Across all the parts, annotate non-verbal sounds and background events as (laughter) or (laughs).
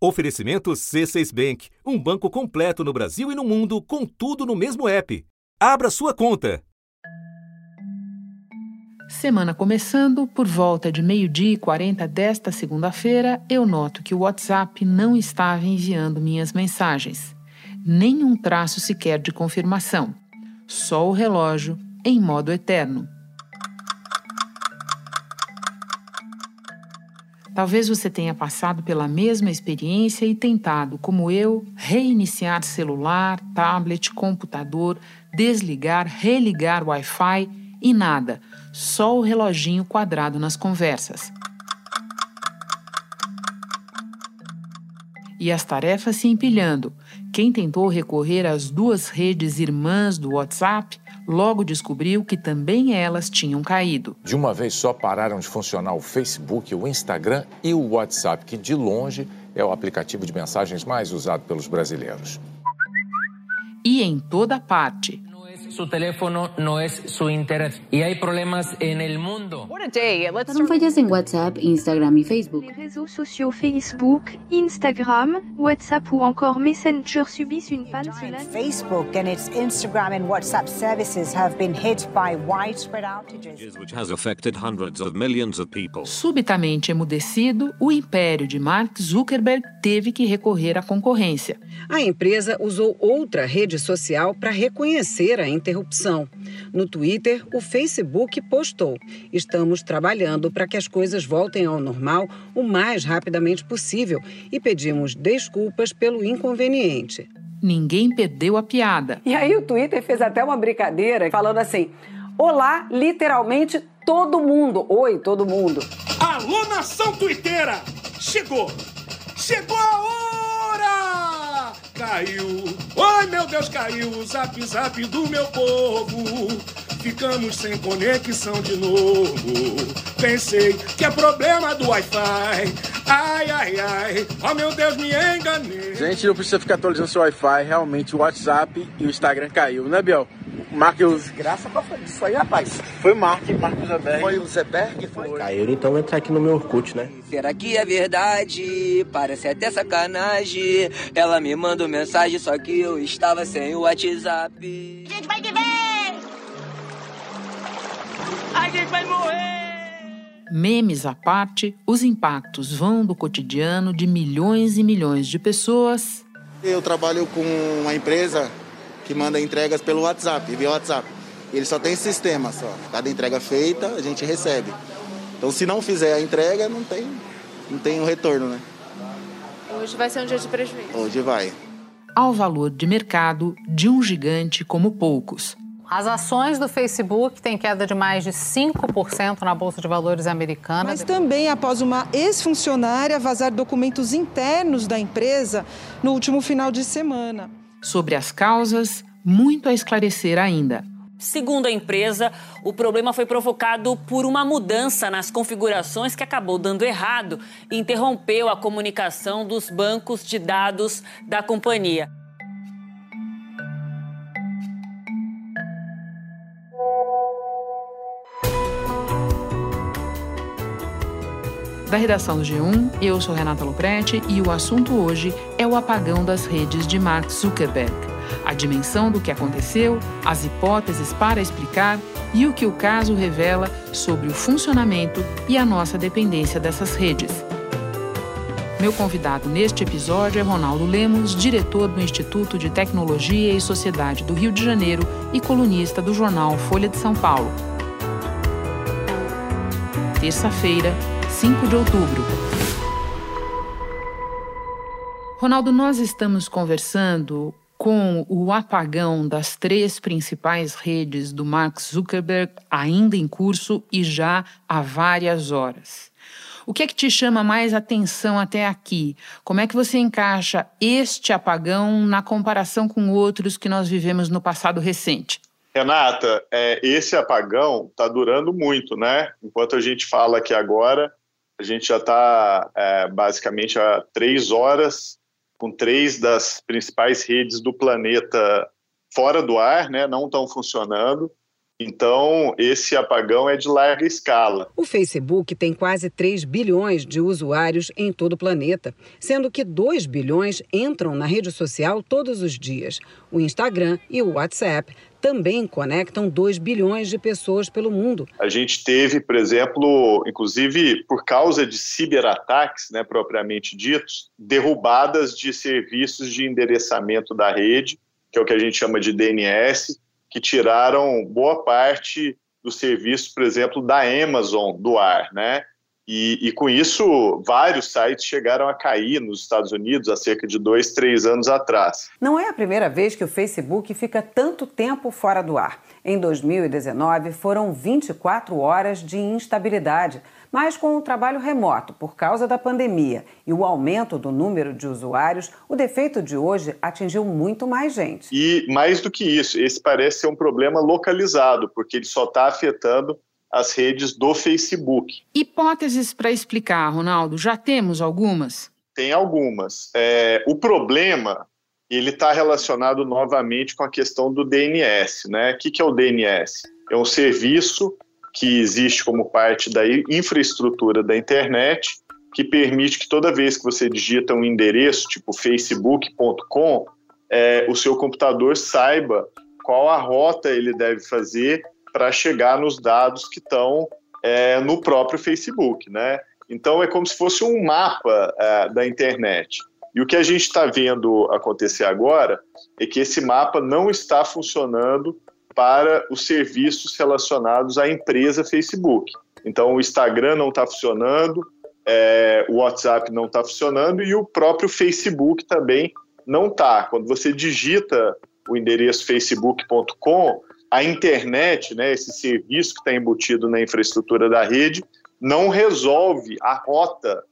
Oferecimento C6 Bank, um banco completo no Brasil e no mundo, com tudo no mesmo app. Abra sua conta. Semana começando, por volta de meio-dia e 40 desta segunda-feira, eu noto que o WhatsApp não estava enviando minhas mensagens. Nem um traço sequer de confirmação. Só o relógio em modo eterno. Talvez você tenha passado pela mesma experiência e tentado, como eu, reiniciar celular, tablet, computador, desligar, religar Wi-Fi e nada, só o reloginho quadrado nas conversas. E as tarefas se empilhando. Quem tentou recorrer às duas redes irmãs do WhatsApp logo descobriu que também elas tinham caído. De uma vez só pararam de funcionar o Facebook, o Instagram e o WhatsApp, que de longe é o aplicativo de mensagens mais usado pelos brasileiros. E em toda parte, su teléfono no es su internet y hay problemas en el mundo. Foram fallas en WhatsApp, Instagram y Facebook. Les réseaux sociaux Facebook, Instagram, WhatsApp ou encore Messenger subissent une panne cela. Facebook and its Instagram and WhatsApp services have been hit by widespread outages. which has affected hundreds of millions of people. subitamente emudecido, o império de Mark Zuckerberg teve que recorrer à concorrência. A empresa usou outra rede social para reconhecer a interrupção. No Twitter, o Facebook postou: Estamos trabalhando para que as coisas voltem ao normal o mais rapidamente possível e pedimos desculpas pelo inconveniente. Ninguém perdeu a piada. E aí o Twitter fez até uma brincadeira falando assim: Olá, literalmente todo mundo. Oi, todo mundo. Alô, nação tuiteira! Chegou! Chegou a hora! Caiu! Ai, meu Deus, caiu o zap zap do meu povo! Ficamos sem conexão de novo. Pensei que é problema do Wi-Fi. Ai, ai, ai. Oh, meu Deus, me enganei. Gente, não precisa ficar atualizando seu Wi-Fi. Realmente o WhatsApp e o Instagram caiu, né, Biel? Mark Graça pra fazer isso aí, rapaz. Foi o Mark, Mark Zuckerberg. Foi o Zeberg? Foi. Caíram, então entra aqui no meu Orkut, né? Será que é verdade? Parece até sacanagem. Ela me mandou mensagem, só que eu estava sem o WhatsApp. A gente vai te ver! A gente vai morrer! Memes à parte, os impactos vão do cotidiano de milhões e milhões de pessoas Eu trabalho com uma empresa que manda entregas pelo WhatsApp, via WhatsApp. Ele só tem sistema só. Cada entrega feita, a gente recebe. Então, se não fizer a entrega, não tem, não tem um retorno, né? Hoje vai ser um dia de prejuízo. Hoje vai. ao valor de mercado de um gigante como poucos. As ações do Facebook têm queda de mais de 5% na Bolsa de Valores americana. Mas também após uma ex-funcionária vazar documentos internos da empresa no último final de semana. Sobre as causas, muito a esclarecer ainda. Segundo a empresa, o problema foi provocado por uma mudança nas configurações que acabou dando errado e interrompeu a comunicação dos bancos de dados da companhia. Da redação do G1, eu sou Renata Loprete e o assunto hoje é o apagão das redes de Mark Zuckerberg. A dimensão do que aconteceu, as hipóteses para explicar e o que o caso revela sobre o funcionamento e a nossa dependência dessas redes. Meu convidado neste episódio é Ronaldo Lemos, diretor do Instituto de Tecnologia e Sociedade do Rio de Janeiro e colunista do jornal Folha de São Paulo. Terça-feira, 5 de outubro. Ronaldo, nós estamos conversando com o apagão das três principais redes do Mark Zuckerberg ainda em curso e já há várias horas. O que é que te chama mais atenção até aqui? Como é que você encaixa este apagão na comparação com outros que nós vivemos no passado recente? Renata, é, esse apagão está durando muito, né? Enquanto a gente fala aqui agora, a gente já está é, basicamente há três horas com três das principais redes do planeta fora do ar, né? Não estão funcionando. Então, esse apagão é de larga escala. O Facebook tem quase 3 bilhões de usuários em todo o planeta, sendo que 2 bilhões entram na rede social todos os dias. O Instagram e o WhatsApp também conectam 2 bilhões de pessoas pelo mundo. A gente teve, por exemplo, inclusive por causa de ciberataques, né, propriamente ditos, derrubadas de serviços de endereçamento da rede, que é o que a gente chama de DNS, que tiraram boa parte do serviço, por exemplo, da Amazon do ar, né? E, e, com isso, vários sites chegaram a cair nos Estados Unidos há cerca de dois, três anos atrás. Não é a primeira vez que o Facebook fica tanto tempo fora do ar. Em 2019, foram 24 horas de instabilidade. Mas com o trabalho remoto por causa da pandemia e o aumento do número de usuários, o defeito de hoje atingiu muito mais gente. E mais do que isso, esse parece ser um problema localizado, porque ele só está afetando as redes do Facebook. Hipóteses para explicar, Ronaldo, já temos algumas? Tem algumas. É, o problema ele está relacionado novamente com a questão do DNS, né? O que, que é o DNS? É um serviço que existe como parte da infraestrutura da internet, que permite que toda vez que você digita um endereço, tipo facebook.com, é, o seu computador saiba qual a rota ele deve fazer para chegar nos dados que estão é, no próprio Facebook, né? Então é como se fosse um mapa é, da internet. E o que a gente está vendo acontecer agora é que esse mapa não está funcionando para os serviços relacionados à empresa Facebook. Então, o Instagram não está funcionando, é, o WhatsApp não está funcionando e o próprio Facebook também não está. Quando você digita o endereço facebook.com, a internet, né, esse serviço que está embutido na infraestrutura da rede, não resolve a rota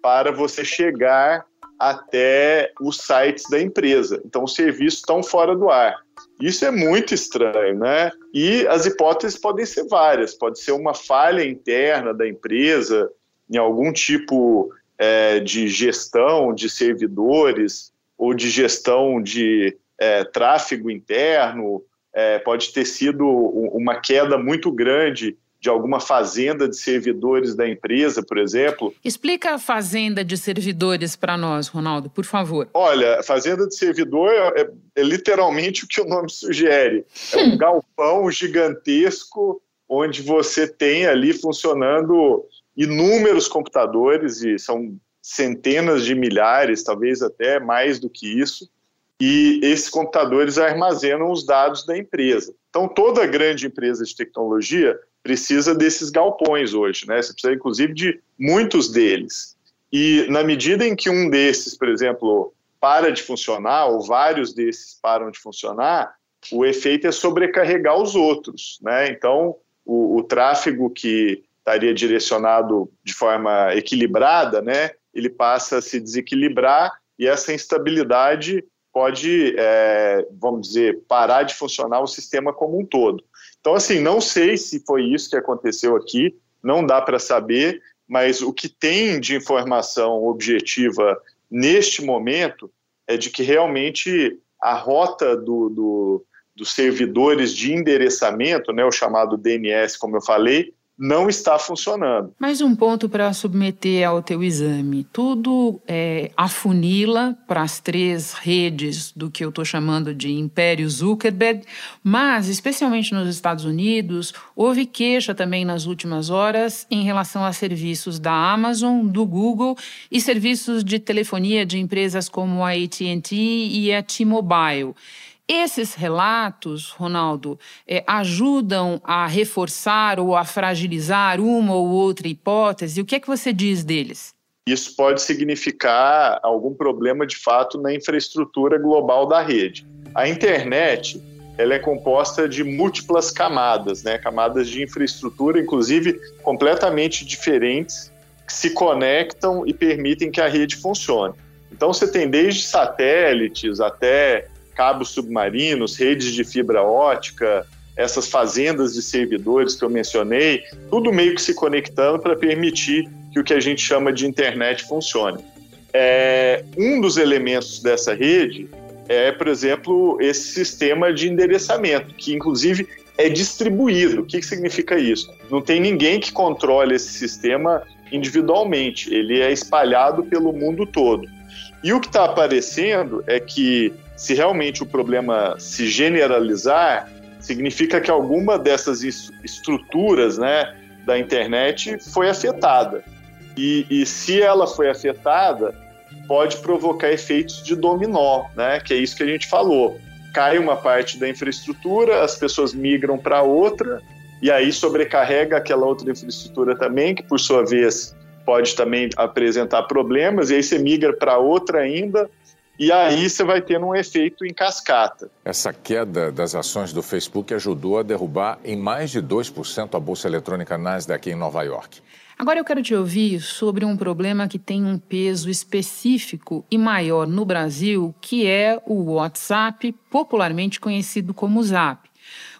para você chegar até os sites da empresa. Então, os serviços estão fora do ar. Isso é muito estranho, né? E as hipóteses podem ser várias. Pode ser uma falha interna da empresa, em algum tipo é, de gestão de servidores ou de gestão de é, tráfego interno. É, pode ter sido uma queda muito grande de alguma fazenda de servidores da empresa, por exemplo. Explica a fazenda de servidores para nós, Ronaldo, por favor. Olha, fazenda de servidor é, é, é literalmente o que o nome sugere. É um galpão gigantesco onde você tem ali funcionando inúmeros computadores e são centenas de milhares, talvez até mais do que isso. E esses computadores armazenam os dados da empresa. Então, toda grande empresa de tecnologia precisa desses galpões hoje, né? Você precisa, inclusive, de muitos deles. E na medida em que um desses, por exemplo, para de funcionar, ou vários desses param de funcionar, o efeito é sobrecarregar os outros, né? Então, o, o tráfego que estaria direcionado de forma equilibrada, né? Ele passa a se desequilibrar e essa instabilidade pode, é, vamos dizer, parar de funcionar o sistema como um todo. Então, assim, não sei se foi isso que aconteceu aqui, não dá para saber, mas o que tem de informação objetiva neste momento é de que realmente a rota do, do, dos servidores de endereçamento, né, o chamado DNS, como eu falei, não está funcionando. Mais um ponto para submeter ao teu exame. Tudo é, afunila para as três redes do que eu estou chamando de Império Zuckerberg, mas, especialmente nos Estados Unidos, houve queixa também nas últimas horas em relação a serviços da Amazon, do Google e serviços de telefonia de empresas como a AT&T e a T-Mobile. Esses relatos, Ronaldo, é, ajudam a reforçar ou a fragilizar uma ou outra hipótese? O que é que você diz deles? Isso pode significar algum problema de fato na infraestrutura global da rede. A internet ela é composta de múltiplas camadas, né? camadas de infraestrutura, inclusive completamente diferentes, que se conectam e permitem que a rede funcione. Então você tem desde satélites até cabos submarinos, redes de fibra ótica, essas fazendas de servidores que eu mencionei, tudo meio que se conectando para permitir que o que a gente chama de internet funcione. É, um dos elementos dessa rede é, por exemplo, esse sistema de endereçamento, que inclusive é distribuído. O que, que significa isso? Não tem ninguém que controle esse sistema individualmente, ele é espalhado pelo mundo todo. E o que está aparecendo é que, se realmente o problema se generalizar, significa que alguma dessas estruturas né, da internet foi afetada. E, e se ela foi afetada, pode provocar efeitos de dominó, né, que é isso que a gente falou. Cai uma parte da infraestrutura, as pessoas migram para outra, e aí sobrecarrega aquela outra infraestrutura também, que por sua vez pode também apresentar problemas, e aí você migra para outra ainda, e aí você vai tendo um efeito em cascata. Essa queda das ações do Facebook ajudou a derrubar em mais de 2% a bolsa eletrônica Nasdaq em Nova York. Agora eu quero te ouvir sobre um problema que tem um peso específico e maior no Brasil, que é o WhatsApp, popularmente conhecido como Zap.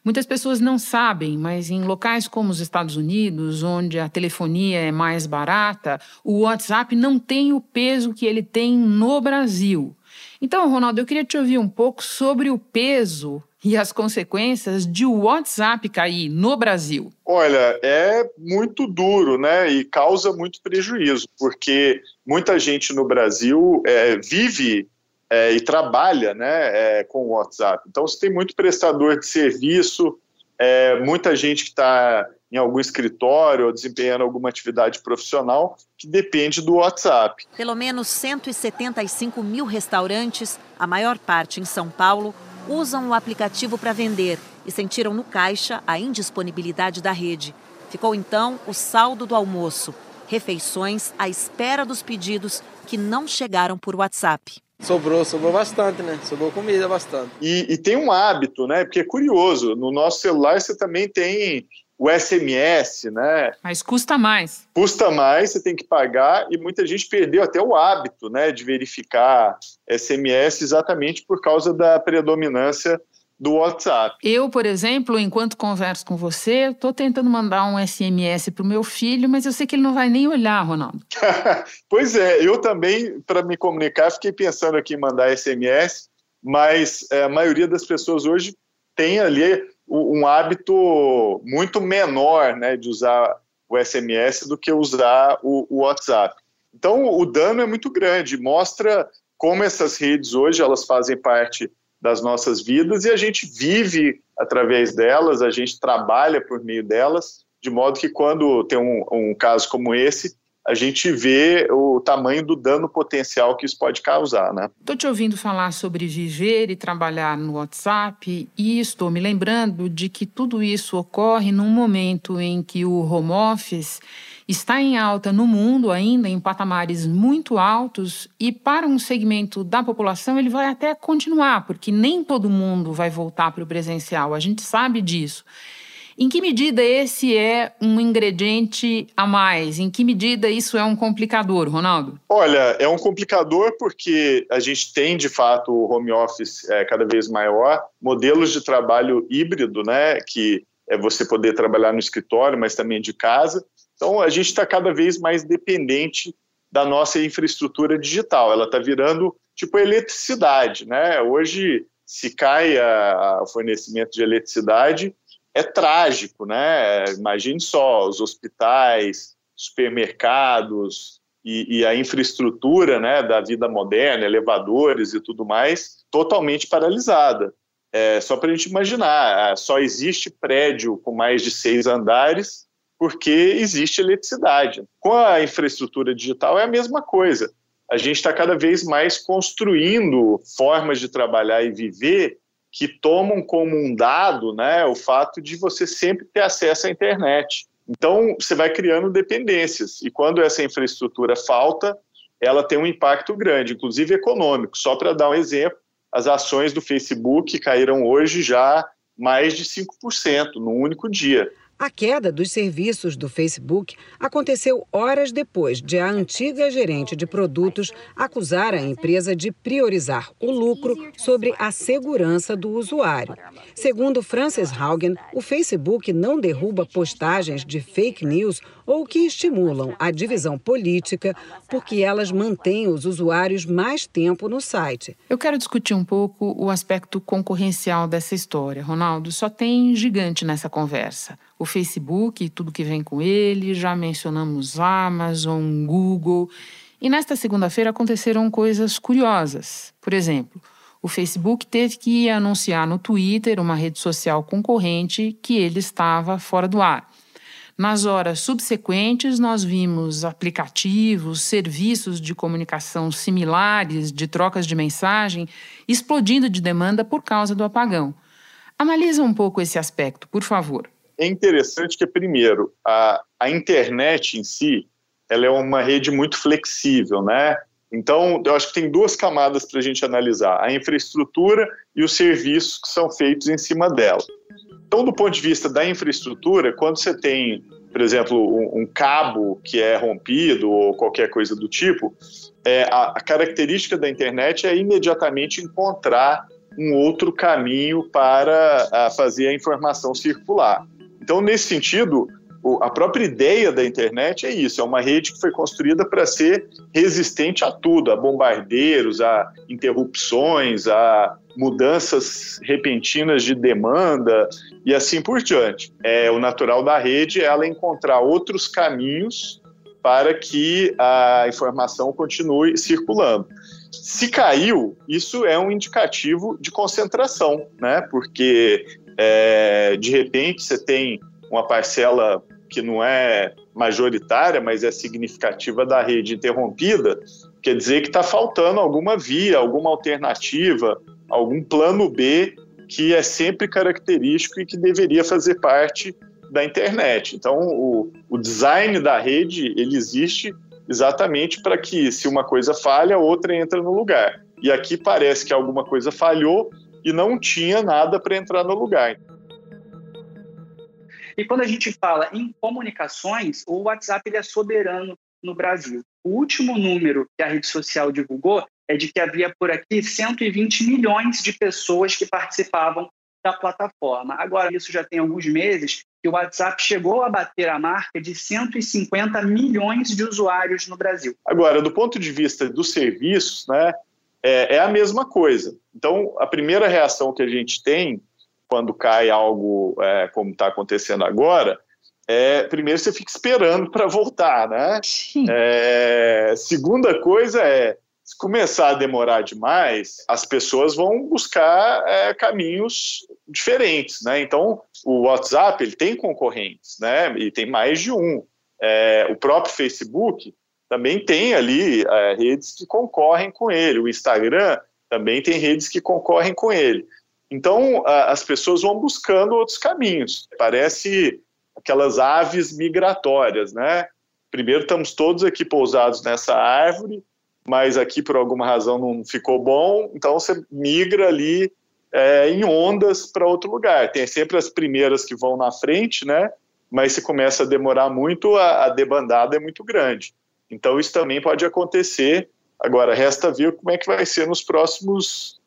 Muitas pessoas não sabem, mas em locais como os Estados Unidos, onde a telefonia é mais barata, o WhatsApp não tem o peso que ele tem no Brasil. Então, Ronaldo, eu queria te ouvir um pouco sobre o peso e as consequências de o WhatsApp cair no Brasil. Olha, é muito duro, né? E causa muito prejuízo, porque muita gente no Brasil é, vive é, e trabalha né, é, com o WhatsApp. Então, você tem muito prestador de serviço, é, muita gente que está em algum escritório ou desempenhando alguma atividade profissional que depende do WhatsApp. Pelo menos 175 mil restaurantes, a maior parte em São Paulo, usam o aplicativo para vender e sentiram no caixa a indisponibilidade da rede. Ficou então o saldo do almoço, refeições à espera dos pedidos que não chegaram por WhatsApp. Sobrou, sobrou bastante, né? Sobrou comida bastante. E, e, tem um hábito, né? Porque é curioso, no nosso celular você também tem o SMS, né? Mas custa mais. Custa mais, você tem que pagar e muita gente perdeu até o hábito, né, de verificar SMS exatamente por causa da predominância do WhatsApp. Eu, por exemplo, enquanto converso com você, estou tentando mandar um SMS para o meu filho, mas eu sei que ele não vai nem olhar, Ronaldo. (laughs) pois é, eu também, para me comunicar, fiquei pensando aqui em mandar SMS, mas é, a maioria das pessoas hoje tem ali um hábito muito menor né, de usar o SMS do que usar o, o WhatsApp. Então, o dano é muito grande, mostra como essas redes hoje elas fazem parte das nossas vidas e a gente vive através delas, a gente trabalha por meio delas, de modo que quando tem um, um caso como esse, a gente vê o tamanho do dano potencial que isso pode causar, né? Estou te ouvindo falar sobre viver e trabalhar no WhatsApp e estou me lembrando de que tudo isso ocorre num momento em que o home office está em alta no mundo ainda em patamares muito altos e para um segmento da população ele vai até continuar, porque nem todo mundo vai voltar para o presencial, a gente sabe disso. Em que medida esse é um ingrediente a mais? Em que medida isso é um complicador, Ronaldo? Olha, é um complicador porque a gente tem, de fato, o home office é, cada vez maior, modelos de trabalho híbrido, né, que é você poder trabalhar no escritório, mas também de casa. Então, a gente está cada vez mais dependente da nossa infraestrutura digital. Ela está virando tipo eletricidade, né? Hoje, se cai o fornecimento de eletricidade, é trágico, né? Imagine só os hospitais, supermercados e, e, a infraestrutura, né, da vida moderna, elevadores e tudo mais, totalmente paralisada. É, só para a gente imaginar, é, só existe prédio com mais de seis andares porque existe eletricidade. Com a infraestrutura digital é a mesma coisa. A gente está cada vez mais construindo formas de trabalhar e viver que tomam como um dado né, o fato de você sempre ter acesso à internet. Então, você vai criando dependências, e quando essa infraestrutura falta, ela tem um impacto grande, inclusive econômico. Só para dar um exemplo, as ações do Facebook caíram hoje já mais de 5% no único dia. A queda dos serviços do Facebook aconteceu horas depois de a antiga gerente de produtos acusar a empresa de priorizar o lucro sobre a segurança do usuário. Segundo Frances Haugen, o Facebook não derruba postagens de fake news ou que estimulam a divisão política porque elas mantêm os usuários mais tempo no site. Eu quero discutir um pouco o aspecto concorrencial dessa história. Ronaldo, só tem gigante nessa conversa. O Facebook e tudo que vem com ele, já mencionamos Amazon, Google. E nesta segunda-feira aconteceram coisas curiosas. Por exemplo, o Facebook teve que anunciar no Twitter, uma rede social concorrente, que ele estava fora do ar. Nas horas subsequentes, nós vimos aplicativos, serviços de comunicação similares, de trocas de mensagem, explodindo de demanda por causa do apagão. Analisa um pouco esse aspecto, por favor. É interessante que, primeiro, a, a internet em si ela é uma rede muito flexível, né? Então, eu acho que tem duas camadas para a gente analisar: a infraestrutura e os serviços que são feitos em cima dela. Então, do ponto de vista da infraestrutura, quando você tem, por exemplo, um, um cabo que é rompido ou qualquer coisa do tipo, é, a, a característica da internet é imediatamente encontrar um outro caminho para a, fazer a informação circular. Então, nesse sentido, a própria ideia da internet é isso, é uma rede que foi construída para ser resistente a tudo, a bombardeiros, a interrupções, a mudanças repentinas de demanda e assim por diante. É o natural da rede é ela encontrar outros caminhos para que a informação continue circulando. Se caiu, isso é um indicativo de concentração, né? Porque é, de repente você tem uma parcela que não é majoritária, mas é significativa da rede interrompida, quer dizer que está faltando alguma via, alguma alternativa, algum plano B que é sempre característico e que deveria fazer parte da internet. Então, o, o design da rede ele existe exatamente para que, se uma coisa falha, outra entra no lugar. E aqui parece que alguma coisa falhou e não tinha nada para entrar no lugar. E quando a gente fala em comunicações, o WhatsApp ele é soberano no Brasil. O último número que a rede social divulgou é de que havia por aqui 120 milhões de pessoas que participavam da plataforma. Agora, isso já tem alguns meses que o WhatsApp chegou a bater a marca de 150 milhões de usuários no Brasil. Agora, do ponto de vista dos serviços, né, é, é a mesma coisa. Então, a primeira reação que a gente tem quando cai algo é, como está acontecendo agora, é, primeiro você fica esperando para voltar, né? É, segunda coisa é, se começar a demorar demais, as pessoas vão buscar é, caminhos diferentes, né? Então, o WhatsApp ele tem concorrentes, né? E tem mais de um. É, o próprio Facebook também tem ali é, redes que concorrem com ele. O Instagram também tem redes que concorrem com ele. Então, as pessoas vão buscando outros caminhos. Parece aquelas aves migratórias, né? Primeiro, estamos todos aqui pousados nessa árvore, mas aqui por alguma razão não ficou bom, então você migra ali é, em ondas para outro lugar. Tem sempre as primeiras que vão na frente, né? Mas se começa a demorar muito, a, a debandada é muito grande. Então isso também pode acontecer. Agora resta ver como é que vai ser nos próximos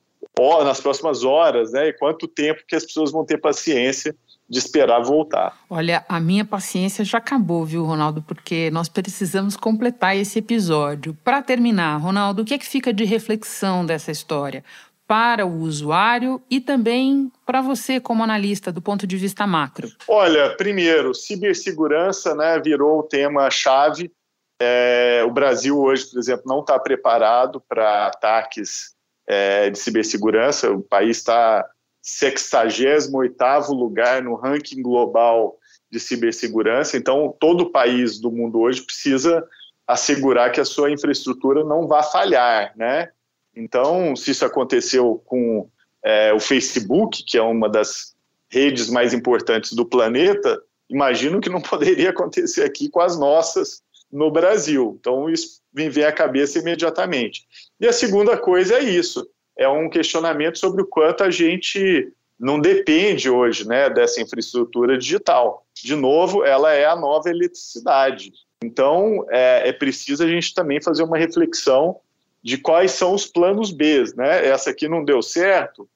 nas próximas horas, né? E quanto tempo que as pessoas vão ter paciência de esperar voltar. Olha, a minha paciência já acabou, viu, Ronaldo? Porque nós precisamos completar esse episódio. Para terminar, Ronaldo, o que é que fica de reflexão dessa história? Para o usuário e também para você, como analista, do ponto de vista macro? Olha, primeiro, cibersegurança né, virou o tema-chave. É, o Brasil hoje, por exemplo, não está preparado para ataques é, de cibersegurança. O país está 68º lugar no ranking global de cibersegurança. Então, todo país do mundo hoje precisa assegurar que a sua infraestrutura não vá falhar, né? Então, se isso aconteceu com é, o Facebook, que é uma das redes mais importantes do planeta, imagino que não (laughs) poderia acontecer aqui com as nossas no Brasil. Então, isso me vem à cabeça imediatamente. E a segunda coisa é isso: é um questionamento sobre o quanto a gente não depende hoje né, dessa infraestrutura digital. De novo, ela é a nova eletricidade. Então, é, é preciso a gente também fazer uma reflexão de quais são os planos B. Né? Essa aqui não deu certo, o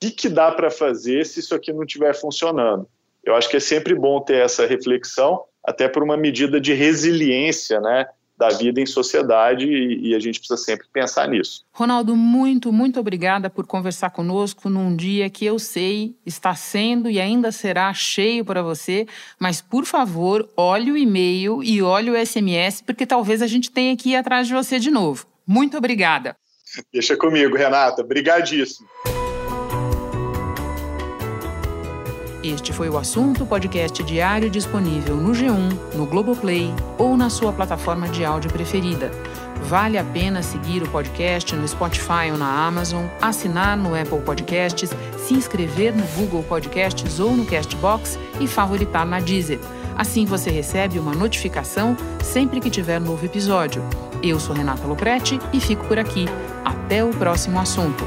que, que dá para fazer se isso aqui não estiver funcionando? Eu acho que é sempre bom ter essa reflexão, até por uma medida de resiliência, né? Da vida em sociedade e, e, a gente precisa sempre pensar nisso. Ronaldo, muito, muito obrigada por conversar conosco num dia que eu sei está sendo e ainda será cheio para você, mas por favor, olhe o e-mail e olhe o SMS, porque talvez a gente tenha que ir atrás de você de novo. Muito obrigada. Deixa comigo, Renata. Obrigadíssimo. Este foi o assunto podcast diário disponível no G1, no Globoplay ou na sua plataforma de áudio preferida. Vale a pena seguir o podcast no Spotify ou na Amazon, assinar no Apple Podcasts, se inscrever no Google Podcasts ou no Castbox e favoritar na Deezer. Assim você recebe uma notificação sempre que tiver novo episódio. Eu sou Renata Loprete e fico por aqui. Até o próximo assunto.